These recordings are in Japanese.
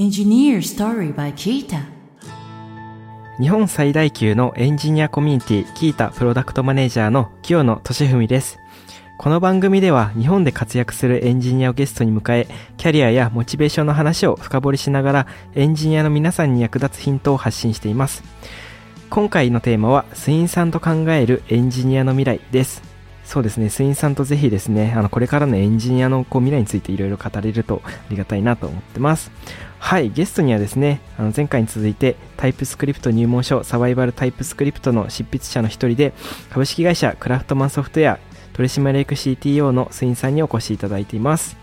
Engineer Story by Kita 日本最大級のエンジニアコミュニティキータプロダクトマネージャーの清野俊文です。この番組では日本で活躍するエンジニアをゲストに迎え、キャリアやモチベーションの話を深掘りしながらエンジニアの皆さんに役立つヒントを発信しています。今回のテーマはスインさんと考えるエンジニアの未来です。そうですね、スインさんとぜひですね、あの、これからのエンジニアのこう未来についていろいろ語れるとありがたいなと思ってます。はい、ゲストにはですね、あの前回に続いてタイプスクリプト入門書サバイバルタイプスクリプトの執筆者の一人で株式会社クラフトマンソフトウェア取締役 CTO のスインさんにお越しいただいています。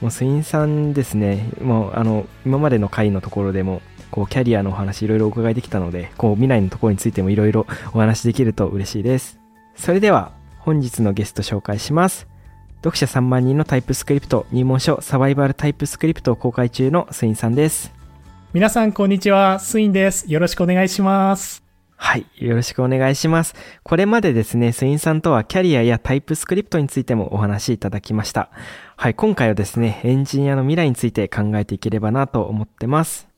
もうスインさんですね、もうあの今までの回のところでもこうキャリアのお話いろいろお伺いできたので、こう未来のところについてもいろいろお話できると嬉しいです。それでは本日のゲスト紹介します。読者3万人のタイプスクリプト入門書サバイバルタイプスクリプトを公開中のスインさんです。皆さん、こんにちは。スインです。よろしくお願いします。はい。よろしくお願いします。これまでですね、スインさんとはキャリアやタイプスクリプトについてもお話しいただきました。はい。今回はですね、エンジニアの未来について考えていければなと思ってます。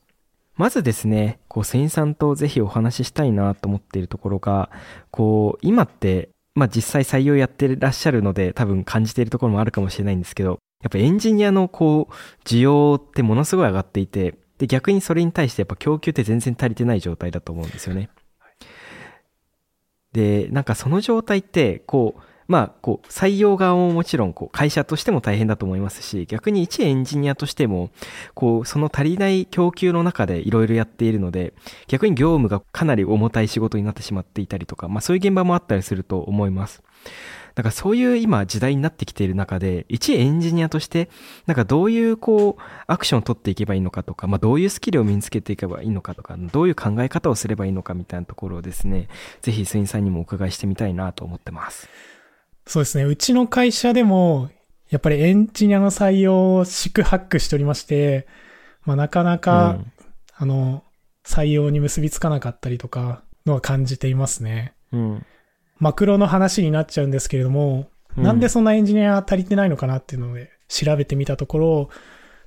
まずですね、こう、スインさんとぜひお話ししたいなと思っているところが、こう、今って、まあ実際採用やってらっしゃるので多分感じているところもあるかもしれないんですけど、やっぱエンジニアのこう、需要ってものすごい上がっていて、で、逆にそれに対してやっぱ供給って全然足りてない状態だと思うんですよね。で、なんかその状態って、こう、まあ、こう、採用側ももちろん、こう、会社としても大変だと思いますし、逆に一エンジニアとしても、こう、その足りない供給の中でいろいろやっているので、逆に業務がかなり重たい仕事になってしまっていたりとか、まあそういう現場もあったりすると思います。だからそういう今時代になってきている中で、一エンジニアとして、なんかどういうこう、アクションを取っていけばいいのかとか、まあどういうスキルを身につけていけばいいのかとか、どういう考え方をすればいいのかみたいなところをですね、ぜひスインさんにもお伺いしてみたいなと思ってます。そうですね。うちの会社でも、やっぱりエンジニアの採用を四苦八苦しておりまして、まあなかなか、うんあの、採用に結びつかなかったりとか、のは感じていますね。うん。マクロの話になっちゃうんですけれども、うんなんでそんなエンジニア足りてないのかなっていうので調べてみたところ、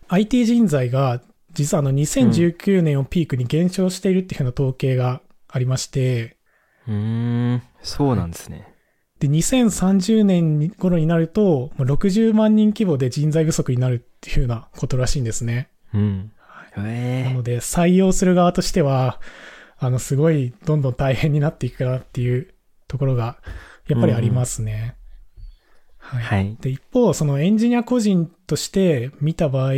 IT 人材が実はあの2019年をピークに減少しているっていうふうな統計がありまして、うーん、そうなんですね。で、2030年頃になると、まあ60万人規模で人材不足になるっていうようなことらしいんですね。うん。なえので、採用する側としては、あの、すごい、どんどん大変になっていくかなっていうところが、やっぱりありますね。はい。はい。で、一方、そのエンジニア個人として見た場合、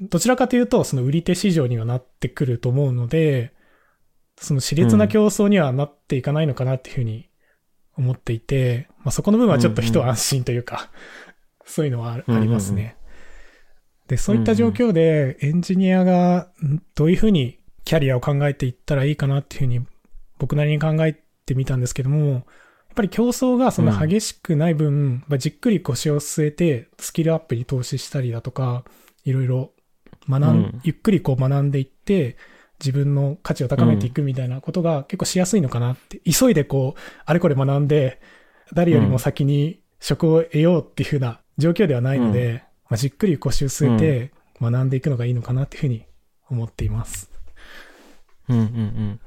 どちらかというと、その売り手市場にはなってくると思うので、その熾烈な競争にはなっていかないのかなっていうふうに思っていて、まあそこの部分はちょっと一安心というか、そういうのはあありますね。で、そういった状況でエンジニアがんどういうふうにキャリアを考えていったらいいかなっていうふうに僕なりに考えてみたんですけども、やっぱり競争がそんな激しくない分、まあじっくり腰を据えてスキルアップに投資したりだとか、いろいろ学ん、うん。ゆっくりこう学んでいって、自分の価値を高めていくみたいなことが結構しやすいのかなって、急いでこう、あれこれ学んで、誰よりも先に職を得ようっていうふうな状況ではないので、まあ、じっくり腰を据えて学んでいくのがいいのかなっていうふうに思っています。うんうんうん。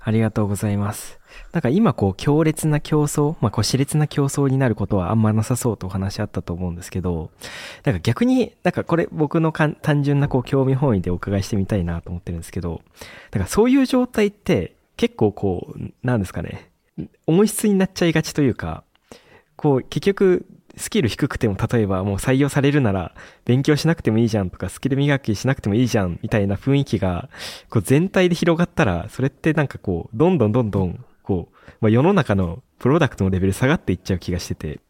ありがとうございます。なんか今こう強烈な競争、まあこう熾烈な競争になることはあんまなさそうとお話あったと思うんですけど、なんか逆に、なんかこれ僕の単純なこう興味本位でお伺いしてみたいなと思ってるんですけど、なんかそういう状態って結構こう、なんですかね、重い質になっちゃいがちというか、こう結局スキル低くても例えばもう採用されるなら勉強しなくてもいいじゃんとかスキル磨きしなくてもいいじゃんみたいな雰囲気がこう全体で広がったらそれってなんかこうどんどんどんどんこう、まあ、世の中のプロダクトのレベル下がっていっちゃう気がしてて。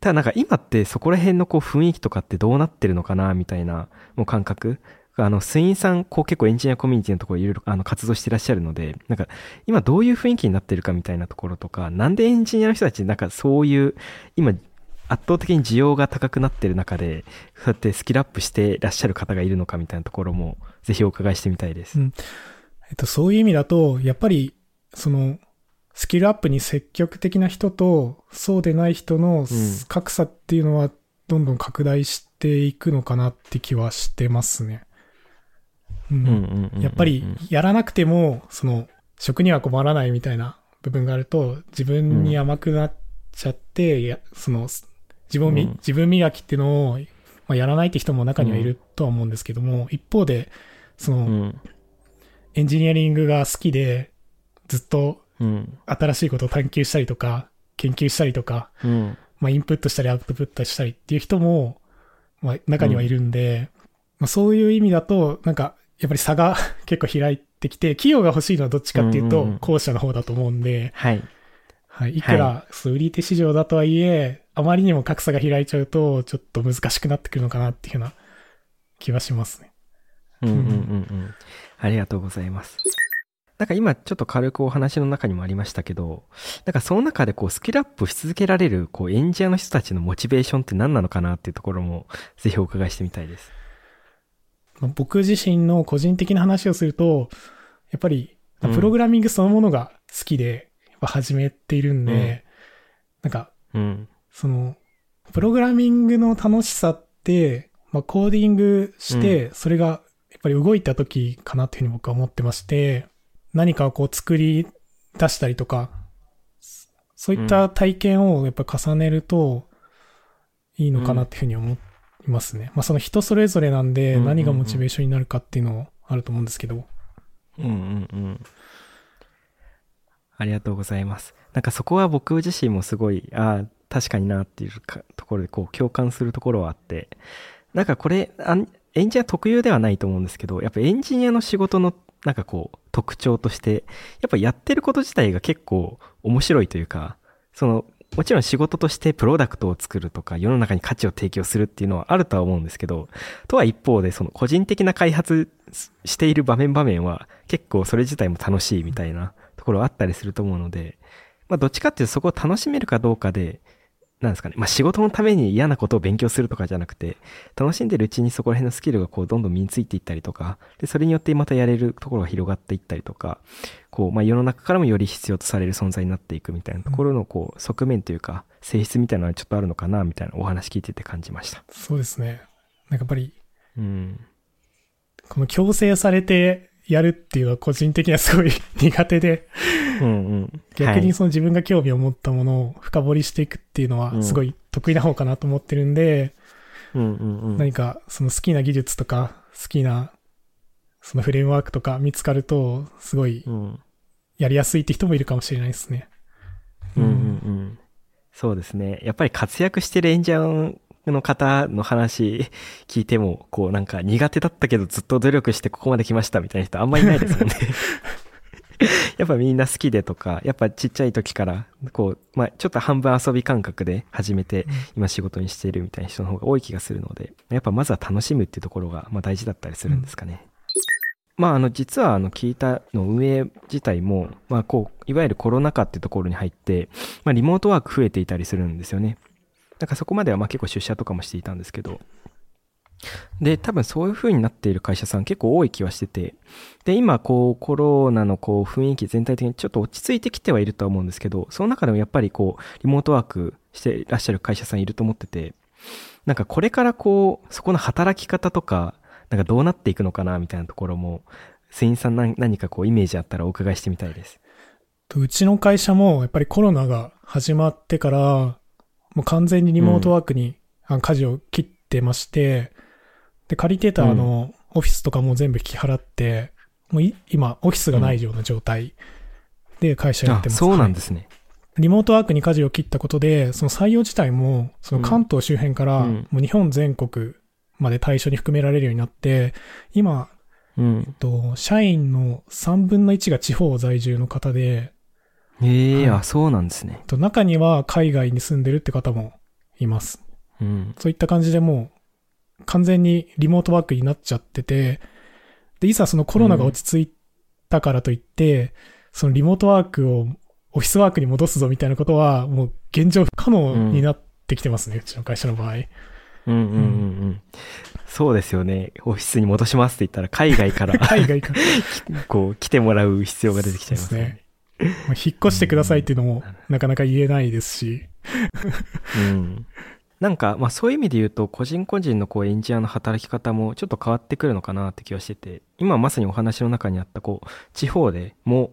ただなんか今ってそこら辺のこう雰囲気とかってどうなってるのかなみたいなもう感覚。あの、スインさん、こう結構エンジニアコミュニティのところいろいろあの活動してらっしゃるので、なんか今どういう雰囲気になってるかみたいなところとか、なんでエンジニアの人たちなんかそういう、今圧倒的に需要が高くなってる中で、そうやってスキルアップしてらっしゃる方がいるのかみたいなところも、ぜひお伺いしてみたいです。うんえっと、そういう意味だと、やっぱり、その、スキルアップに積極的な人と、そうでない人の格差っていうのは、どんどん拡大していくのかなって気はしてますね。うんうんうんうん。やっぱりやらなくても、その、食には困らないみたいな部分があると、自分に甘くなっちゃって、いやその、自分み、うん自分磨きっていうのを、まあ、やらないって人も中にはいるとは思うんですけども、一方で、その、うん。エンジニアリングが好きで、ずっとうん。新しいことを探求したりとか、研究したりとか、うん。まあ、インプットしたりアウトプットしたりっていう人も、まあ、中にはいるんで、まあ、そういう意味だと、なんか、やっぱり差が 結構開いてきて、企業が欲しいのはどっちかっていうと後者の方だと思うんで、はい。はい、いくら、そう売り手市場だとはいえ、あまりにも格差が開いちゃうと、ちょっと難しくなってくるのかなっていうような気はしますね。うんうんうんうん。ありがとうございます。なんか今ちょっと軽くお話の中にもありましたけど、なんかその中でこうスキルアップし続けられるこうエンジニアの人たちのモチベーションって何なのかなっていうところもぜひお伺いしてみたいです。まあ僕自身の個人的な話をすると、やっぱり、うん。プログラミングそのものが好きで、やっぱ始めているんで、うん。なんか、うん。その、プログラミングの楽しさって、まあ、コーディングして、それがやっぱり動いた時かなっていうふうに僕は思ってまして、何かをこう作り出したりとか、そういった体験をやっぱ重ねるといいのかなっていうふうに思いますね。まあその人それぞれなんで何がモチベーションになるかっていうのあると思うんですけど。うんうんうん。ありがとうございます。なんかそこは僕自身もすごい、ああ、確かになっていうかところでこう共感するところはあって、なんかこれ、エンジニア特有ではないと思うんですけど、やっぱエンジニアの仕事のなんかこう特徴として、やっぱやってること自体が結構面白いというか、その、もちろん仕事としてプロダクトを作るとか世の中に価値を提供するっていうのはあるとは思うんですけど、とは一方でその個人的な開発している場面場面は結構それ自体も楽しいみたいなところあったりすると思うので、まあどっちかっていうとそこを楽しめるかどうかで、なんですかね、まあ仕事のために嫌なことを勉強するとかじゃなくて、楽しんでるうちにそこら辺のスキルがこうどんどん身についていったりとか、で、それによってまたやれるところが広がっていったりとか、こう、まあ世の中からもより必要とされる存在になっていくみたいなところのこう側面というか、性質みたいなのはちょっとあるのかな、みたいなお話聞いてて感じました。そうですね。なんかやっぱり、うん。この強制されてやるっていうのは個人的にはすごい 苦手で、うんうん。逆にはいその自分が興味を持ったものを深掘りしていくっていうのはすごい得意な方かなと思ってるんで、うんうんうん。何かその好きな技術とか好きなそのフレームワークとか見つかるとすごいうん。やりやすいって人もいるかもしれないですね。うんうんうん。そうですね。やっぱり活躍してるエンジニアの方の話聞いても、こうなんか苦手だったけどずっと努力してここまで来ましたみたいな人あんまりいないですもんね。やっぱみんな好きでとか、やっぱちっちゃい時から、こう、まあちょっと半分遊び感覚で始めて、今仕事にしているみたいな人の方が多い気がするので、やっぱまずは楽しむっていうところが、まあ大事だったりするんですかね。まああの、実はあの、聞いたの運営自体も、まあこう、いわゆるコロナ禍っていうところに入って、まあリモートワーク増えていたりするんですよね。なんかそこまではまあ結構出社とかもしていたんですけど、で、多分そういう風になっている会社さん結構多い気はしてて、で、今こうコロナのこう雰囲気全体的にちょっと落ち着いてきてはいるとは思うんですけど、その中でもやっぱりこう、リモートワークしてらっしゃる会社さんいると思ってて、なんかこれからこう、そこの働き方とか、なんかどうなっていくのかなみたいなところも、スインさん何何かこうイメージあったらお伺いしてみたいです。うちの会社もやっぱりコロナが始まってから、もう完全にリモートワークにあ舵を切ってまして、で、借りてたあの、オフィスとかも全部引き払って、もうい今、オフィスがないような状態で会社やってます。そうなんはいですね。リモートワークに舵を切ったことで、その採用自体も、その関東周辺から、うんもう日本全国まで対象に含められるようになって、今、うんえっ。と、社員の3分の1が地方在住の方で、ええはいあ、そうなんですね。と中には海外に住んでるって方もいます。うん。そういった感じでもう、完全にリモートワークになっちゃってて、で、いざそのコロナが落ち着いたからといって、そのリモートワークをオフィスワークに戻すぞみたいなことは、もう現状不可能になってきてますね、うちの会社の場合。うんうんうんうん。そうですよね。オフィスに戻しますって言ったら、海外から、海外から。こう、来てもらう必要が出てきちゃいますね。まあ引っ越してくださいっていうのもなかなか言えないですし。うん。なんか、まあそういう意味で言うと、個人個人のこうエンジニアの働き方もちょっと変わってくるのかなって気はしてて、今まさにお話の中にあった、こう、地方でも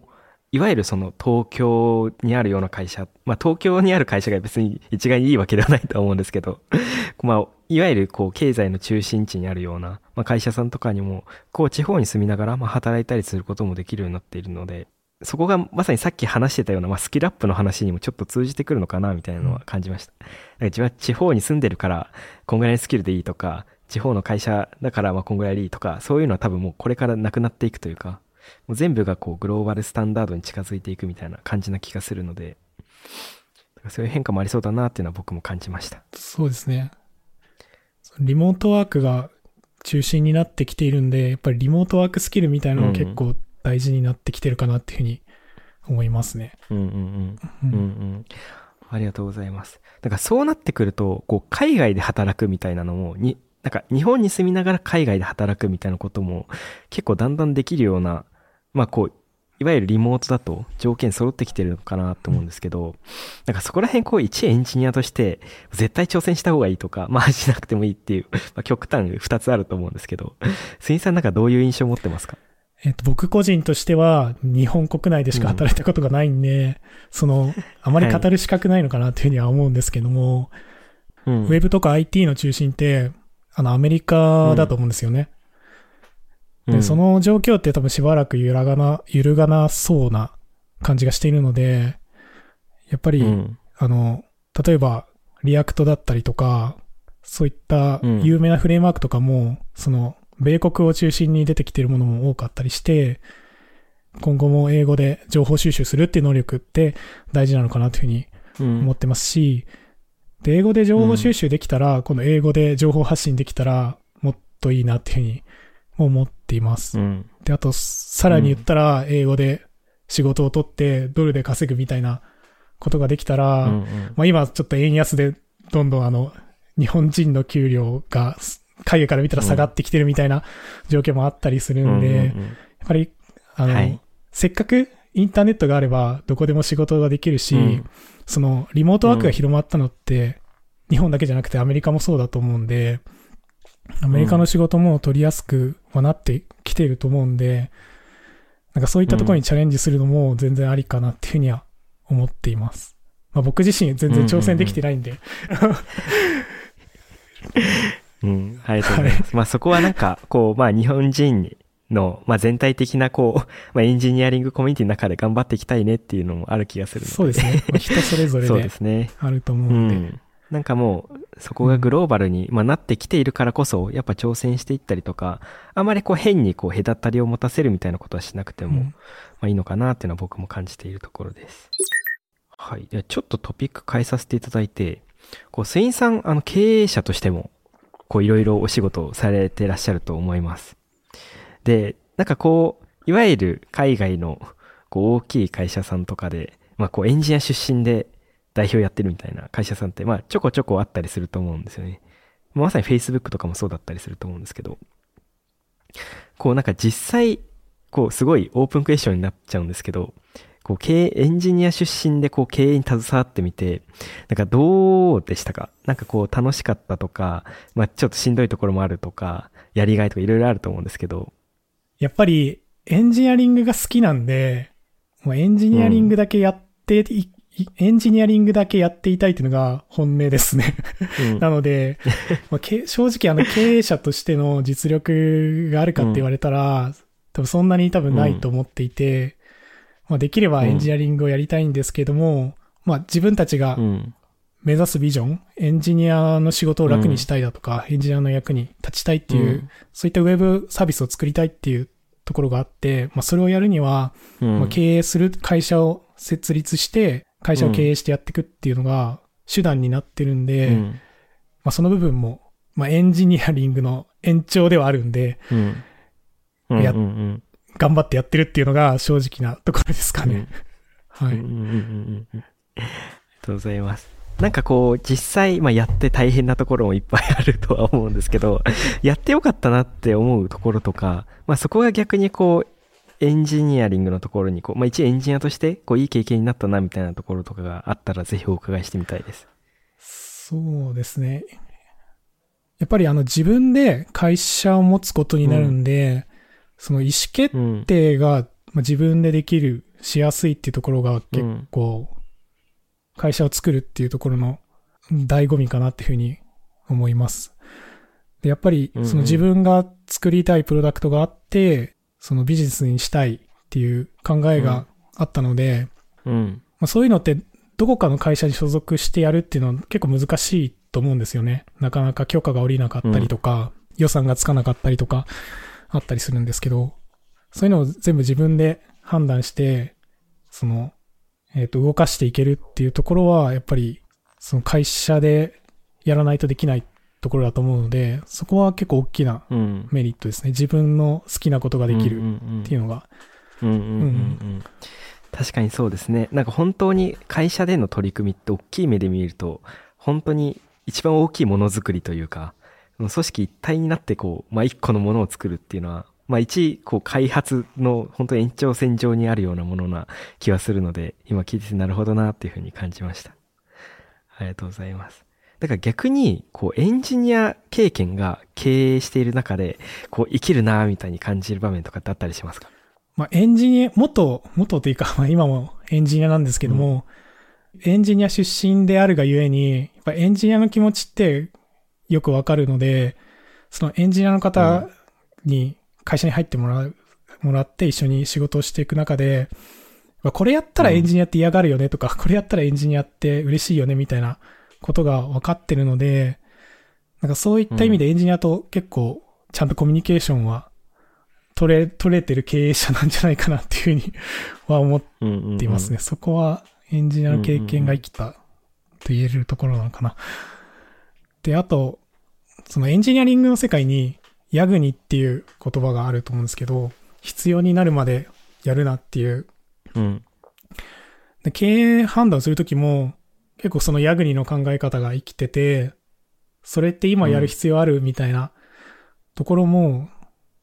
いわゆるその東京にあるような会社、まあ東京にある会社が別に一概にいいわけではないと思うんですけど、まあいわゆるこう経済の中心地にあるような、まあ、会社さんとかにも、こう地方に住みながらまあ働いたりすることもできるようになっているので、そこがまさにさっき話してたような、まあ、スキルアップの話にもちょっと通じてくるのかなみたいなのは感じました。うん、自分は地方に住んでるから、こんぐらいのスキルでいいとか、地方の会社だからまあこんぐらいでいいとか、そういうのは多分もうこれからなくなっていくというか、もう全部がこうグローバルスタンダードに近づいていくみたいな感じな気がするので、そういう変化もありそうだなっていうのは僕も感じました。そうですね。リモートワークが中心になってきているんで、やっぱりリモートワークスキルみたいなのが結構大事になってきてるかなっていうふうに思いますね。うんうんうん。うんうん。ありがとうございます。だからそうなってくると、こう海外で働くみたいなのも、に、なんか日本に住みながら海外で働くみたいなことも結構だんだんできるようなまあこう、いわゆるリモートだと条件揃ってきてるのかなと思うんですけど、なんかそこら辺こう一エンジニアとして絶対挑戦した方がいいとか、まあしなくてもいいっていう、まあ、極端二つあると思うんですけど、スインさんなんかどういう印象を持ってますか？えっと、僕個人としては日本国内でしか働いたことがないんで、うん、その、あまり語る資格ないのかなというふうには思うんですけども、はい、ウェブとか IT の中心って、あの、アメリカだと思うんですよね。で、その状況って多分しばらく揺らがな、揺るがなそうな感じがしているので、やっぱり、うん、あの、例えば、 React だったりとか、そういった有名なフレームワークとかも、その、米国を中心に出てきているものも多かったりして、今後も英語で情報収集するっていう能力って大事なのかなというふうに思ってますし、で、英語で情報収集できたら、この英語で情報発信できたら、もっといいなっていうふうに思っています。うん、で、あと、さらに言ったら、英語で仕事を取ってドルで稼ぐみたいなことができたら、うんうん、まあ今ちょっと円安でどんどんあの、日本人の給料が海外から見たら下がってきてるみたいな状況もあったりするんで、やっぱり、あの、はい、せっかくインターネットがあればどこでも仕事ができるし、うん、そのリモートワークが広まったのって、日本だけじゃなくてアメリカもそうだと思うんで、アメリカの仕事も取りやすくはなってきていると思うんで、なんかそういったところにチャレンジするのも全然ありかなっていうふうには思っています。まあ僕自身全然挑戦できてないんで。うん、ありがとうございます。まあそこはなんか、こう、まあ日本人の、まあ全体的なこう、まあエンジニアリングコミュニティの中で頑張っていきたいねっていうのもある気がするので。そうですね。人それぞれで。そうですね。あると思うんで。うんなんかもう、そこがグローバルに、まあ、なってきているからこそ、やっぱ挑戦していったりとか、あまりこう変にこう隔たりを持たせるみたいなことはしなくても、まあいいのかなっていうのは僕も感じているところです。はい。でちょっとトピック変えさせていただいて、こう、スインさん、あの、経営者としても、こう、いろいろお仕事をされてらっしゃると思います。で、なんかこう、いわゆる海外の、こう、大きい会社さんとかで、まあ、こう、エンジニア出身で、代表やってるみたいな会社さんって、まあ、ちょこちょこあったりすると思うんですよね。まさに Facebook とかもそうだったりすると思うんですけど、こうなんか実際、こうすごいオープンクエスチョンになっちゃうんですけど、こう経営、エンジニア出身でこう経営に携わってみて、なんかどうでしたか？なんかこう楽しかったとか、まあちょっとしんどいところもあるとか、やりがいとかいろいろあると思うんですけど。やっぱりエンジニアリングが好きなんで、もうエンジニアリングだけやっていエンジニアリングだけやっていたいっていうのが本音ですね。うん、なので、まあ、正直あの経営者としての実力があるかって言われたら、うん、多分そんなに多分ないと思っていて、うん、まあ、できればエンジニアリングをやりたいんですけども、まあ自分たちが目指すビジョン、エンジニアの仕事を楽にしたいだとか、エンジニアの役に立ちたいっていう、そういったウェブサービスを作りたいっていうところがあって、まあそれをやるには、まあ、経営する会社を設立して、会社を経営してやっていくっていうのが手段になってるんで、うん、まあその部分も、まあエンジニアリングの延長ではあるんで、うん、や、頑張ってやってるっていうのが正直なところですかね。うん、はい、うんうんうんありがとうございます。なんかこう、実際、まあ、やって大変なところもいっぱいあるとは思うんですけど、やってよかったなって思うところとか、まあ、そこが逆にこう、エンジニアリングのところにこう、まあ、一エンジニアとしてこういい経験になったなみたいなところとかがあったらぜひお伺いしてみたいです。そうですね。やっぱりあの自分で会社を持つことになるんで、その意思決うん。定がまあ自分でできる、しやすいっていうところが結構、会社を作るっていうところの醍醐味かなっていうふうに思います。で、やっぱりその自分が作りたいプロダクトがあって、そのビジネスにしたいっていう考えがあったので、うん。まあ、そういうのってどこかの会社に所属してやるっていうのは結構難しいと思うんですよね。なかなか許可が下りなかったりとか、予算がつかなかったりとかあったりするんですけど、そういうのを全部自分で判断して、その、えっ、と、動かしていけるっていうところは、やっぱり、その会社でやらないとできないところだと思うので、そこは結構大きなうん。メリットですね。自分の好きなことができるっっていうのが。うんうんうんうん確かにそうですね。なんか本当に会社での取り組みって大きい目で見ると、本当に一番大きいものづくりというか、組織一体になってこう、まあ一個のものを作るっていうのは、まあ一、こう開発の本当に延長線上にあるようなものな気はするので、今聞いててなるほどなっていうふうに感じました。ありがとうございます。だから逆に、こうエンジニア経験が経営している中で、こう生きるなみたいに感じる場面とかってあったりしますか？まあ、エンジニア、元、元というか、まあ、今もエンジニアなんですけども、エンジニア出身であるがゆえに、やっぱエンジニアの気持ちってよくわかるので、そのエンジニアの方に会社に入ってもらう、もらって一緒に仕事をしていく中で、まあこれやったらエンジニアって嫌がるよねとか、これやったらエンジニアって嬉しいよねみたいなことが分かってるので、なんかそういった意味でエンジニアと結構ちゃんとコミュニケーションは取れ、取れてる経営者なんじゃないかなっていうふうに は思っうんうんうんていますね。そこはエンジニアの経験が生きたと言えるところなのかな。で、あと、そのエンジニアリングの世界にヤグニっていう言葉があると思うんですけど、必要になるまでやるなっていう。うん。で経営判断するときも結構そのヤグニの考え方が生きてて、それって今やる必要あるみたいなところも、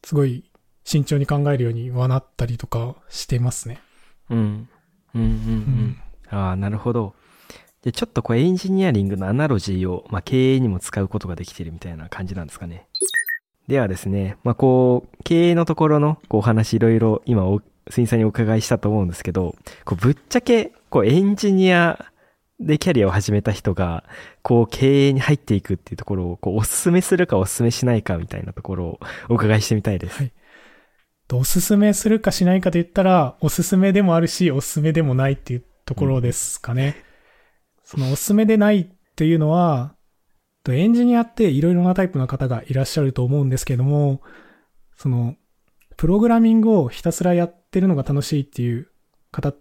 すごい慎重に考えるようにはなったりとかしてますね。うん。うんうんううんん。ああ、なるほど。で、ちょっとこうエンジニアリングのアナロジーを、まあ、経営にも使うことができているみたいな感じなんですかね。ではですね、まあ、こう、経営のところのこうお話いろいろ今お、スインさんにお伺いしたと思うんですけど、こうぶっちゃけ、こうエンジニアでキャリアを始めた人が、こう経営に入っていくっていうところを、こうお勧めするかお勧めしないかみたいなところをお伺いしてみたいです。はいおすすめするかしないかで言ったら、おすすめでもあるし、おすすめでもないっていうところですかね。そのおすすめでないっていうのは、とエンジニアっていろいろなタイプの方がいらっしゃると思うんですけども、その、プログラミングをひたすらやってるのが楽しいっていう方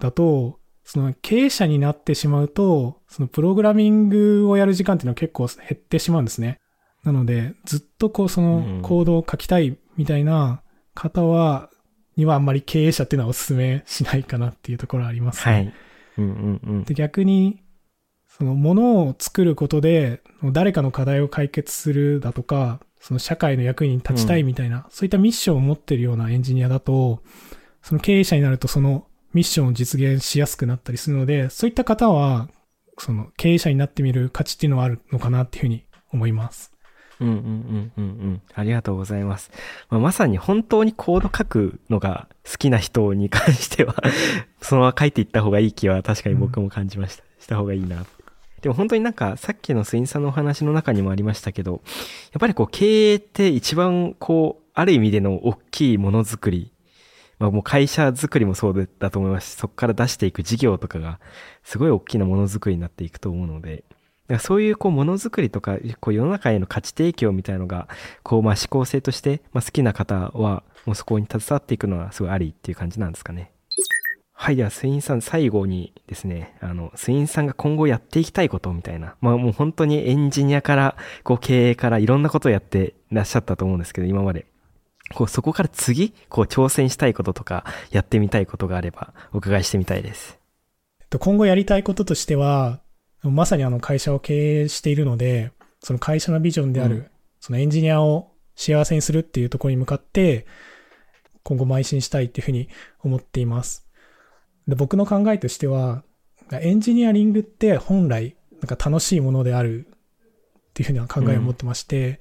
だと、その経営者になってしまうと、そのプログラミングをやる時間っていうのは結構減ってしまうんですね。なので、ずっとこうそのコードを書きたいみたいな方は、にはあんまり経営者っていうのはお勧めしないかなっていうところはありますね。はい。うんうんうん。で、逆に、そのものを作ることで、誰かの課題を解決するだとか、その社会の役に立ちたいみたいな、そういったミッションを持ってるようなエンジニアだと、その経営者になるとそのミッションを実現しやすくなったりするので、そういった方は、その経営者になってみる価値っていうのはあるのかなっていうふうに思います。うんうんうんうんうん。ありがとうございます。まあ、まさに本当にコード書くのが好きな人に関しては そのまま書いていった方がいい気は確かに僕も感じました。した方がいいな。でも本当になんかさっきのスインさんのお話の中にもありましたけど、やっぱりこう経営って一番こう、ある意味での大きいものづくり、まあもう会社づくりもそうだと思いますし、そこから出していく事業とかがすごい大きなものづくりになっていくと思うので、かそういうこうものづくりとか、こう世の中への価値提供みたいなのが、こうまあ思考性として、まあ、好きな方は、もうそこに携わっていくのはすごいありっていう感じなんですかね。はい、ではスインさん最後にですね、あの、スインさんが今後やっていきたいことみたいな、まあもう本当にエンジニアから、こう経営からいろんなことをやってらっしゃったと思うんですけど、今まで。こうそこから次、こう挑戦したいこととか、やってみたいことがあれば、お伺いしてみたいです。今後やりたいこととしては、まさにあの会社を経営しているので、その会社のビジョンである、うんそのエンジニアを幸せにするっていうところに向かって、今後邁進したいっていうふうに思っています。で僕の考えとしては、エンジニアリングって本来なんか楽しいものであるっていうふうな考えを持ってまして、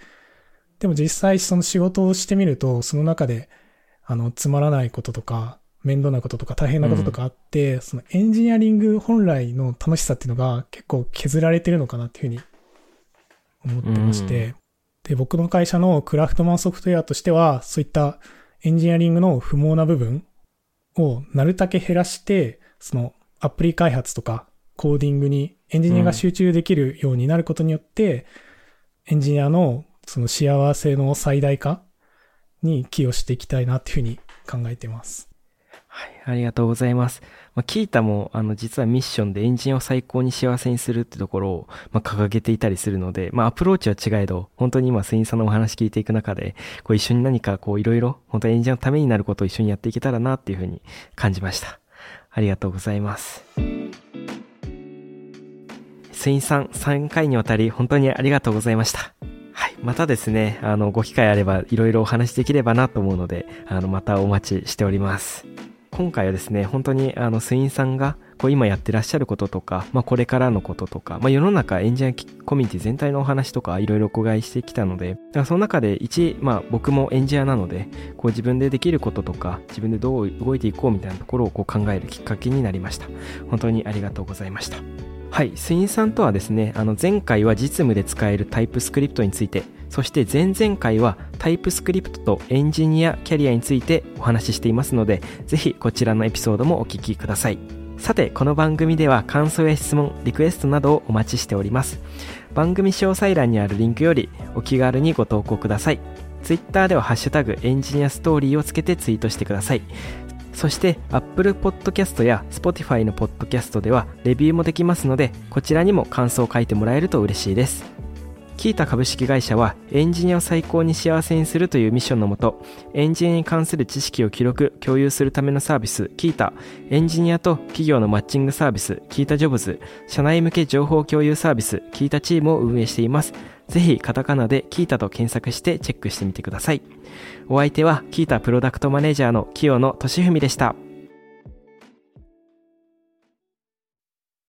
でも実際その仕事をしてみると、その中で、あの、つまらないこととか、面倒なこととか大変なこととかあって、そのエンジニアリング本来の楽しさっていうのが結構削られてるのかなっていうふうに思ってまして、で、僕の会社のクラフトマンソフトウェアとしては、そういったエンジニアリングの不毛な部分をなるだけ減らして、そのアプリ開発とかコーディングにエンジニアが集中できるようになることによって、エンジニアのその幸せの最大化に寄与していきたいなっていうふうに考えています。はい、ありがとうございます。まあ、キータも、あの、実はミッションでエンジンを最高に幸せにするってところを、まあ、掲げていたりするので、まあ、アプローチは違えど、本当に今、スインさんのお話聞いていく中で、こう、一緒に何か、こう、いろいろ、本当エンジンのためになることを一緒にやっていけたらな、っていうふうに感じました。ありがとうございます。スインさん、3回にわたり、本当にありがとうございました。はい。またですね、あの、ご機会あれば、いろいろお話できればなと思うので、あの、またお待ちしております。今回はですね、本当にあの、スインさんが、こう今やってらっしゃることとか、まあこれからのこととか、まあ世の中エンジニアコミュニティ全体のお話とかいろいろお伺いしてきたので、だからその中で一、まあ僕もエンジニアなので、こう自分でできることとか、自分でどう動いていこうみたいなところをこう考えるきっかけになりました。本当にありがとうございました。はい、スインさんとはですね、あの前回は実務で使えるタイプスクリプトについて、そして前々回はタイプスクリプトとエンジニアキャリアについてお話ししていますので、ぜひこちらのエピソードもお聞きください。さて、この番組では感想や質問、リクエストなどをお待ちしております。番組詳細欄にあるリンクよりお気軽にご投稿ください。Twitter ではハッシュタグエンジニアストーリーをつけてツイートしてください。そして Apple Podcast や Spotify の Podcast ではレビューもできますので、こちらにも感想を書いてもらえると嬉しいです。キータ株式会社はエンジニアを最高に幸せにするというミッションのもと、エンジニアに関する知識を記録、共有するためのサービス、キータ、エンジニアと企業のマッチングサービス、キータジョブズ、社内向け情報共有サービス、キータチームを運営しています。ぜひカタカナでキータと検索してチェックしてみてください。お相手はキータプロダクトマネージャーの清野俊文でした。